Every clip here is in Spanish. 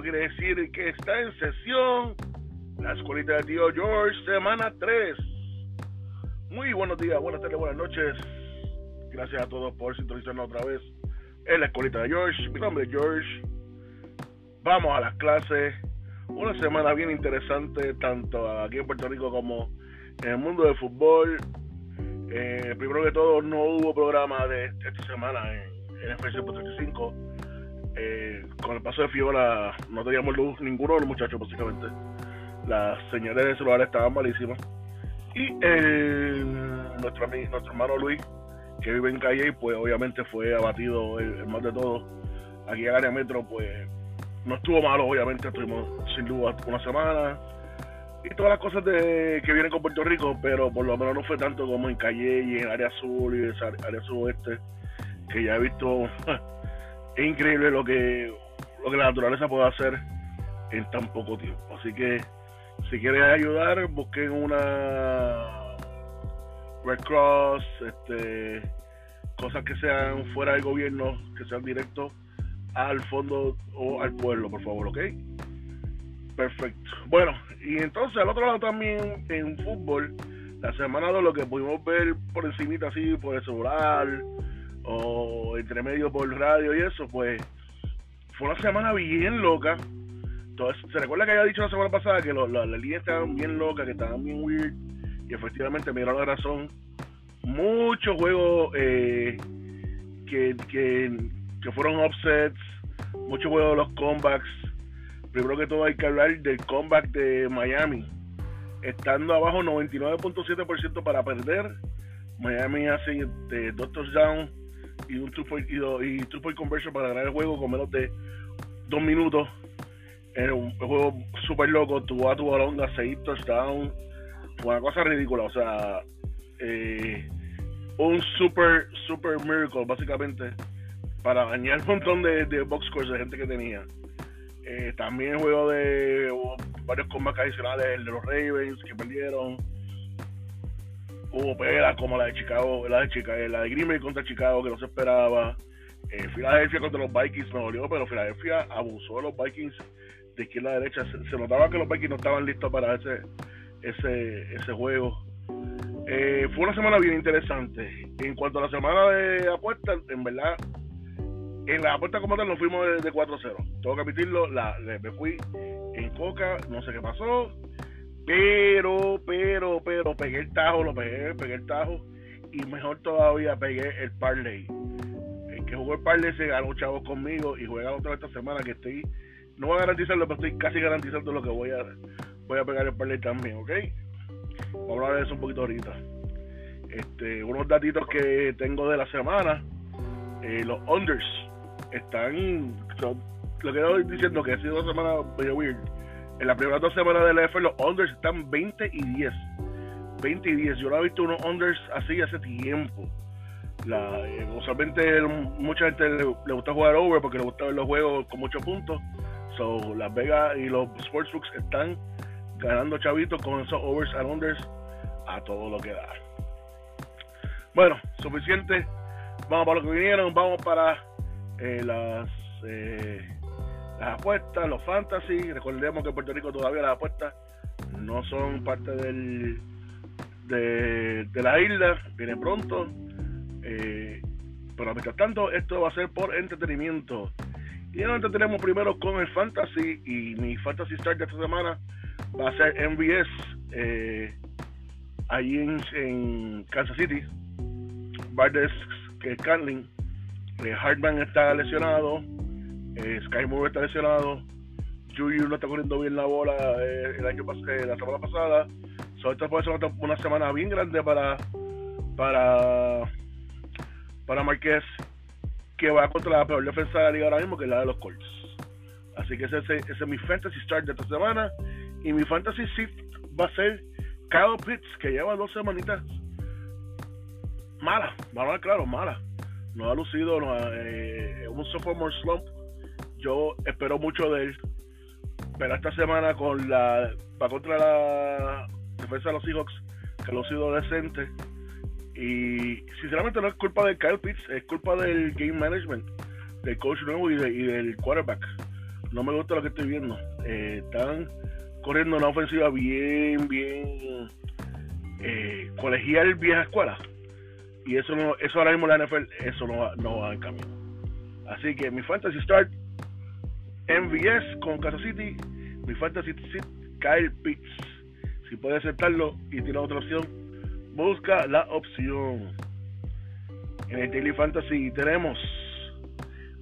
Eso quiere decir que está en sesión la escuelita de tío George, semana 3. Muy buenos días, buenas tardes, buenas noches. Gracias a todos por sintonizarnos otra vez en la escuelita de George. Mi nombre es George. Vamos a las clases. Una semana bien interesante, tanto aquí en Puerto Rico como en el mundo del fútbol. Eh, primero que todo, no hubo programa de esta semana en, FC 35. Eh, con el paso de Fiora no teníamos luz ninguno de los muchachos, básicamente. Las señales de celular estaban malísimas. Y nuestro, amigo, nuestro hermano Luis, que vive en Calle, pues obviamente fue abatido el, más de todo. Aquí en área metro, pues no estuvo malo, obviamente, estuvimos sin luz una semana y todas las cosas de, que vienen con Puerto Rico, pero por lo menos no fue tanto como en Calle y en área azul y en área suroeste, que ya he visto, es increíble lo que, lo que la naturaleza puede hacer en tan poco tiempo. Así que si quieren ayudar, busquen una Red Cross, este, cosas que sean fuera del gobierno, que sean directos al fondo o al pueblo, por favor, ¿ok? Perfecto. Bueno, y entonces al otro lado también en fútbol, la semana de lo que pudimos ver por encimita así, por el celular o entre medio por radio y eso, pues fue una semana bien loca. Entonces, se recuerda que había dicho la semana pasada que las líneas estaban bien locas, que estaban bien weird, y efectivamente me dieron la razón. Muchos juegos eh, que, que, que fueron offsets, muchos juegos de los comebacks primero que todo hay que hablar del comeback de Miami. Estando abajo 99.7% para perder, Miami hace de dos touchdowns y un two point, y, two point conversion para ganar el juego con menos de dos minutos. Era un juego súper loco, tuvo a tu balón de seis touchdowns, una cosa ridícula, o sea, eh, un super, super miracle básicamente para dañar un montón de, de box de gente que tenía. Eh, también juego de varios combates adicionales, el de los Ravens que perdieron. Hubo peleas como la de Chicago, la de Chicago, la de Green contra Chicago que no se esperaba. Eh, Filadelfia contra los Vikings me dolió, pero Filadelfia abusó de los Vikings de izquierda a derecha. Se, notaba que los Vikings no estaban listos para ese ese, ese juego. Eh, fue una semana bien interesante. En cuanto a la semana de apuestas, en verdad en la apuesta como tal nos fuimos de, 4-0. Tengo que admitirlo, la, me fui en coca, no sé qué pasó, pero, pero, pero, pegué el tajo, lo pegué, pegué el tajo, y mejor todavía pegué el parlay. El que jugó el parlay se ganó chavos conmigo y juega otra esta semana que estoy, no voy a garantizarlo, pero estoy casi garantizando lo que voy a, voy a pegar el parlay también, ¿ok? Vamos a hablar de eso un poquito ahorita. Este, unos datitos que tengo de la semana, eh, los unders están. lo que estoy diciendo que ha sido una semana medio weird. En las primeras dos semanas del F los unders están 20 y 10. 20 y 10. Yo no he visto unos unders así hace tiempo. La, eh, usualmente mucha gente le, gusta jugar over porque le gusta ver los juegos con muchos puntos. So, Las Vegas y los Sportsbooks están ganando chavitos con esos overs and unders a todo lo que da. Bueno, suficiente. Vamos para lo que vinieron. Vamos para eh, las, eh, las apuestas, los fantasy. Recordemos que en Puerto Rico todavía las apuestas no son parte del de, la isla, viene pronto. Eh, pero mientras tanto, esto va a ser por entretenimiento. Y nos entretenemos primero con el fantasy. Y mi fantasy start de esta semana va a ser MVS. Eh, allí en, Kansas City. Bardes que es Canling eh, Hartman está lesionado, eh, Sky Moore está lesionado, Juju no está corriendo bien la bola eh, el año eh, la semana pasada. So, esta puede ser una, semana bien grande para para para Marqués que va contra la peor defensa de la liga ahora mismo que es la de los Colts. Así que ese, es mi fantasy start de esta semana. Y mi fantasy shift va a ser Kyle Pitts, que lleva dos semanitas mala, vamos a ver claro, mala no ha lucido no eh, un sophomore slump. Yo espero mucho de él, pero esta semana con la va contra la defensa de los Seahawks, que ha lucido decente. Y sinceramente no es culpa de Kyle Pitts, es culpa del game management, del coach nuevo y, del quarterback. no me gusta lo que estoy viendo. Eh, están corriendo una ofensiva bien, bien eh, colegial vieja escuela. Y eso eso ahora mismo la NFL, eso no no va en camino. Así que mi fantasy start MVS con Kansas City, mi fantasy sit Kyle Pitts. Si puede aceptarlo y tiene otra opción, busca la opción. En el Daily Fantasy tenemos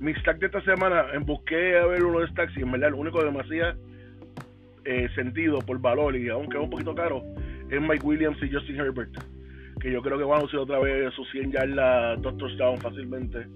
mi stack de esta semana. Busqué a ver uno de stacks y en verdad el único que eh, sentido por valor y aunque es un poquito caro es Mike Williams y Justin Herbert. Que yo creo que van a usar otra vez sus 100 yardas, dos touchdowns fácilmente.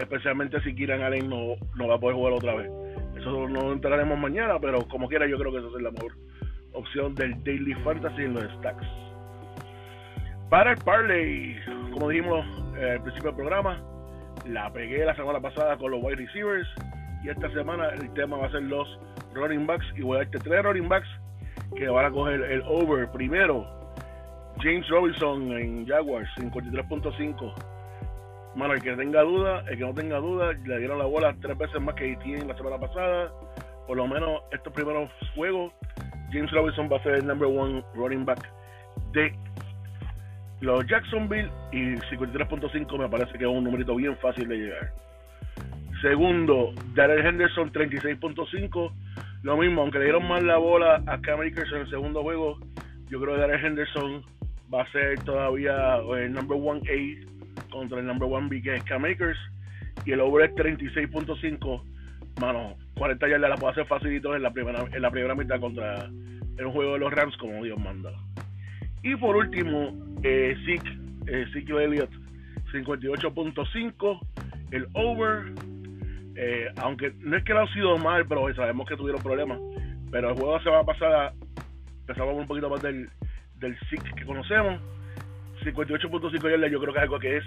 Especialmente si Kieran Allen no, no va a poder jugar otra vez. No entraremos mañana, pero como quiera yo creo que esa es la mejor opción del Daily Fantasy en los stacks. Para el Parlay, como dijimos eh, al principio del programa, la pegué la semana pasada con los wide receivers y esta semana el tema va a ser los running backs y voy a darte tres running backs que van a coger el over. Primero, James Robinson en Jaguars, 53.5. Mano, el que tenga duda, el que no tenga duda, le dieron la bola tres veces más que en la semana pasada. Por lo menos estos primeros juegos, James Robinson va a ser el number one running back de los Jacksonville y 53.5 me parece que es un numerito bien fácil de llegar. Segundo, Darrell Henderson 36.5. Lo mismo, aunque le dieron más la bola a Cam Akers en el segundo juego, yo creo que Darrell Henderson va a ser todavía el number one A contra el number one B que es Cam Akers. Y el over es 36.5. Mano, 40 yardas la puede hacer facilito en la primera, en la primera mitad contra el juego de los Rams como Dios manda. Y por último, eh, Zeke, eh, Elliott, 58.5, el over. Eh, aunque no es que lo ha sido mal, pero sabemos que tuvieron problemas. Pero el juego se va a pasar, empezamos un poquito más del, del que conocemos. 58.5 yardas yo creo que es algo que es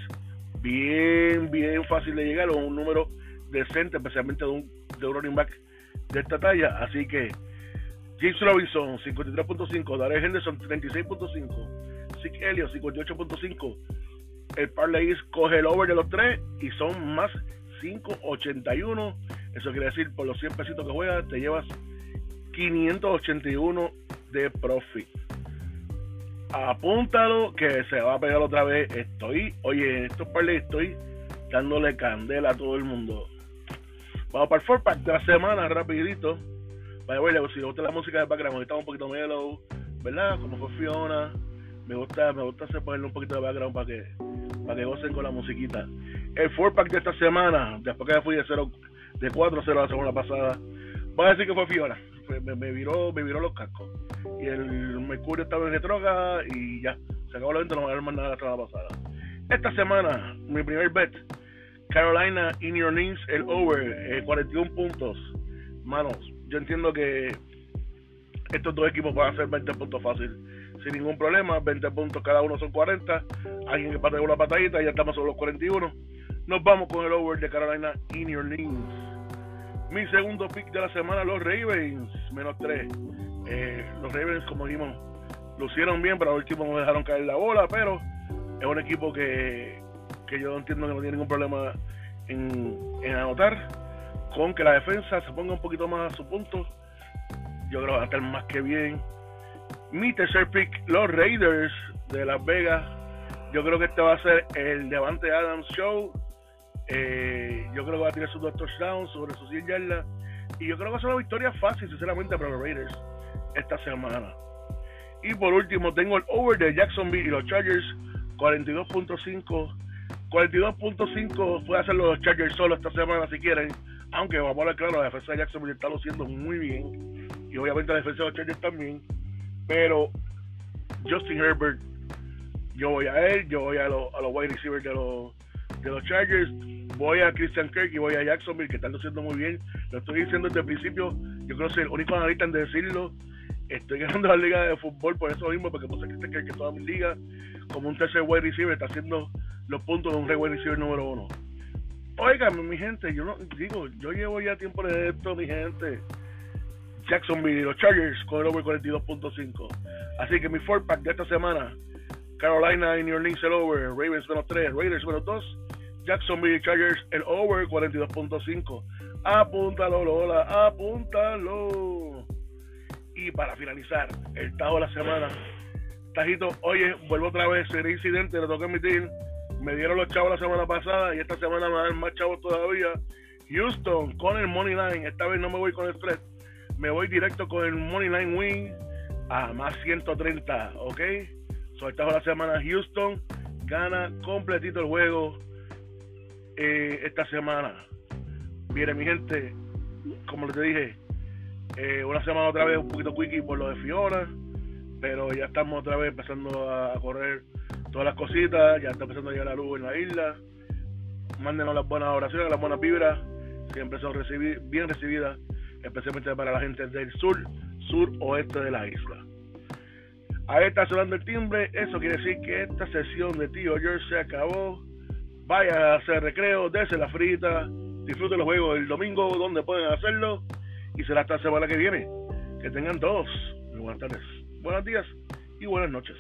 bien, bien fácil de llegar, o un número decente, especialmente de un, de un running back de esta talla. Así que James Robinson, 53.5. Darrell Henderson, 36.5. Zeke Elliott, 58.5. El parlay coge el over de los tres y son más 5.81. Eso quiere decir, por los 100 pesitos que juegas, te llevas 581 de profit. Apúntalo que se va a pegar otra vez. Estoy, oye, en estos parlay estoy dándole candela a todo el mundo. Vamos para el four pack de la semana, rapidito si me gusta la música de background, está un poquito mellow, ¿verdad? Como fue Fiona, me gusta, me gusta hacer ponerle un poquito de background para que, para que gocen con la musiquita. El four pack de esta semana, después que fui de cero, de 4-0 la semana pasada, voy a decir que fue Fiona. Me, me, viró, me viró los cascos. Y el Mercurio estaba en retroga y ya. Se acabó la venta, no me a más nada la semana pasada. Esta semana, mi primer bet, Carolina in your knees, el over, 41 eh, puntos. Manos, yo entiendo que estos dos equipos van a hacer 20 puntos fácil, sin ningún problema. 20 puntos cada uno son 40. Alguien que parte una patadita y ya estamos sobre los 41. Nos vamos con el over de Carolina in your knees. Mi segundo pick de la semana, los Ravens, menos 3. Eh, los Ravens, como dijimos, lucieron bien, pero al último no dejaron caer la bola, pero es un equipo que, que yo entiendo que no tiene ningún problema en, en anotar con que la defensa se ponga un poquito más a su punto, yo creo que va a estar más que bien. Mi tercer pick, los Raiders de Las Vegas. Yo creo que este va a ser el Devante Adams Show. Eh, yo creo que va a tirar sus dos touchdowns sobre sus 100 yardas. Y yo creo que ser una victoria fácil, sinceramente, para los Raiders esta semana. Y por último, tengo el over de Jacksonville y los Chargers, 42.5. 42.5 puede hacer los Chargers solo esta semana si quieren aunque vamos a hablar claro, la defensa de Jacksonville está luciendo muy bien. Y obviamente la defensa de los Chargers también. Pero Justin Herbert, yo voy a él, yo voy a, los a los wide receivers de los, de los Chargers, voy a Christian Kirk y voy a Jacksonville, que están luciendo muy bien. Lo estoy diciendo desde el principio, yo creo que soy el único analista en decirlo. Estoy ganando la liga de fútbol por eso mismo, porque puse Christian Kirk en toda mi liga, como un tercer wide receiver, está haciendo los puntos de un wide receiver número uno. Oigan, mi gente, yo no digo, yo llevo ya tiempo de esto, mi gente. Jacksonville, los Chargers con el over 42.5. Así que mi four pack de esta semana: Carolina in New Orleans el over, Ravens menos 3, Raiders menos 2, Jacksonville Chargers el over 42.5. Apúntalo, Lola, apúntalo. Y para finalizar, el Tajo de la semana. Tajito, oye, vuelvo otra vez, sería incidente, le tengo que admitir. Me dieron los chavos la semana pasada y esta semana me dan más chavos todavía. Houston con el Money Line. Esta vez no me voy con el spread. Me voy directo con el Money Line Win a más 130, ¿ok? Soltado la semana Houston gana completito el juego eh, esta semana. Mire, mi gente, como les dije, eh, una semana otra vez un poquito quickie por lo de Fiona, pero ya estamos otra vez empezando a correr todas las cositas, ya está empezando a llegar la luz en la isla. Mándenos las buenas oraciones, las buenas vibras, siempre son bien recibidas, especialmente para la gente del sur, sur oeste de la isla. Ahí está sonando el timbre, eso quiere decir que esta sesión de Tío George se acabó. Vaya a hacer recreo, dése la frita, disfruten los juegos el domingo donde pueden hacerlo y será hasta la semana que viene. Que tengan todos buenas tardes, buenos días y buenas noches.